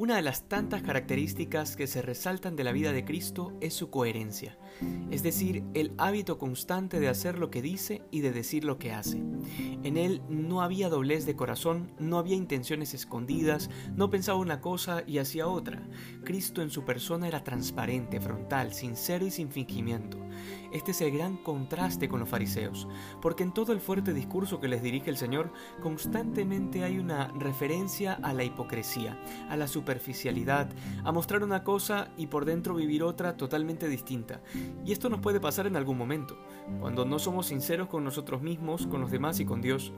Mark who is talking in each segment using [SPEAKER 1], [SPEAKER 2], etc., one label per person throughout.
[SPEAKER 1] Una de las tantas características que se resaltan de la vida de Cristo es su coherencia, es decir, el hábito constante de hacer lo que dice y de decir lo que hace. En él no había doblez de corazón, no había intenciones escondidas, no pensaba una cosa y hacía otra. Cristo en su persona era transparente, frontal, sincero y sin fingimiento. Este es el gran contraste con los fariseos, porque en todo el fuerte discurso que les dirige el Señor constantemente hay una referencia a la hipocresía, a la superficialidad, a mostrar una cosa y por dentro vivir otra totalmente distinta. Y esto nos puede pasar en algún momento, cuando no somos sinceros con nosotros mismos, con los demás y con Dios.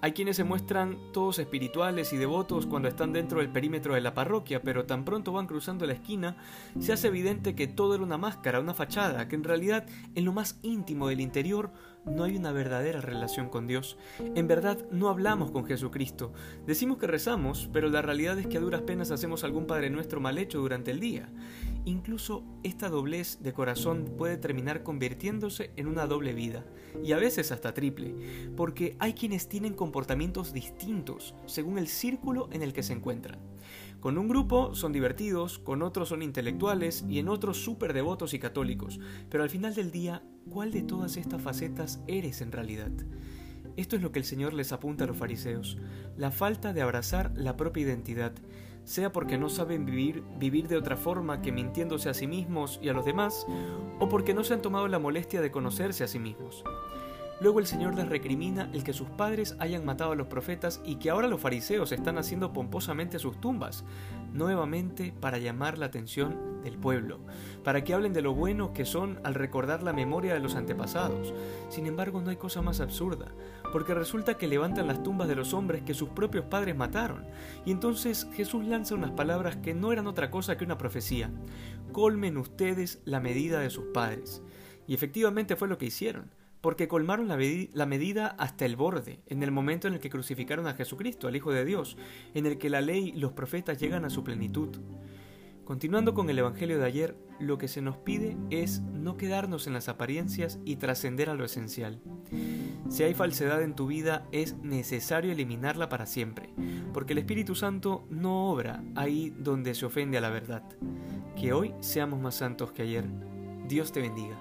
[SPEAKER 1] Hay quienes se muestran todos espirituales y devotos cuando están dentro del perímetro de la parroquia, pero tan pronto van cruzando la esquina, se hace evidente que todo era una máscara, una fachada, que en realidad en lo más íntimo del interior no hay una verdadera relación con Dios. En verdad no hablamos con Jesucristo. Decimos que rezamos, pero la realidad es que a duras penas hacemos algún Padre Nuestro mal hecho durante el día. Incluso esta doblez de corazón puede terminar convirtiéndose en una doble vida, y a veces hasta triple, porque hay quienes tienen comportamientos distintos según el círculo en el que se encuentran. Con un grupo son divertidos, con otros son intelectuales y en otros súper devotos y católicos, pero al final del día, ¿cuál de todas estas facetas eres en realidad? Esto es lo que el Señor les apunta a los fariseos, la falta de abrazar la propia identidad, sea porque no saben vivir, vivir de otra forma que mintiéndose a sí mismos y a los demás, o porque no se han tomado la molestia de conocerse a sí mismos. Luego el Señor les recrimina el que sus padres hayan matado a los profetas y que ahora los fariseos están haciendo pomposamente sus tumbas, nuevamente para llamar la atención del pueblo, para que hablen de lo bueno que son al recordar la memoria de los antepasados. Sin embargo, no hay cosa más absurda, porque resulta que levantan las tumbas de los hombres que sus propios padres mataron, y entonces Jesús lanza unas palabras que no eran otra cosa que una profecía. Colmen ustedes la medida de sus padres. Y efectivamente fue lo que hicieron porque colmaron la, medida hasta el borde, en el momento en el que crucificaron a Jesucristo, al Hijo de Dios, en el que la ley y los profetas llegan a su plenitud. Continuando con el Evangelio de ayer, lo que se nos pide es no quedarnos en las apariencias y trascender a lo esencial. Si hay falsedad en tu vida, es necesario eliminarla para siempre, porque el Espíritu Santo no obra ahí donde se ofende a la verdad. Que hoy seamos más santos que ayer. Dios te bendiga.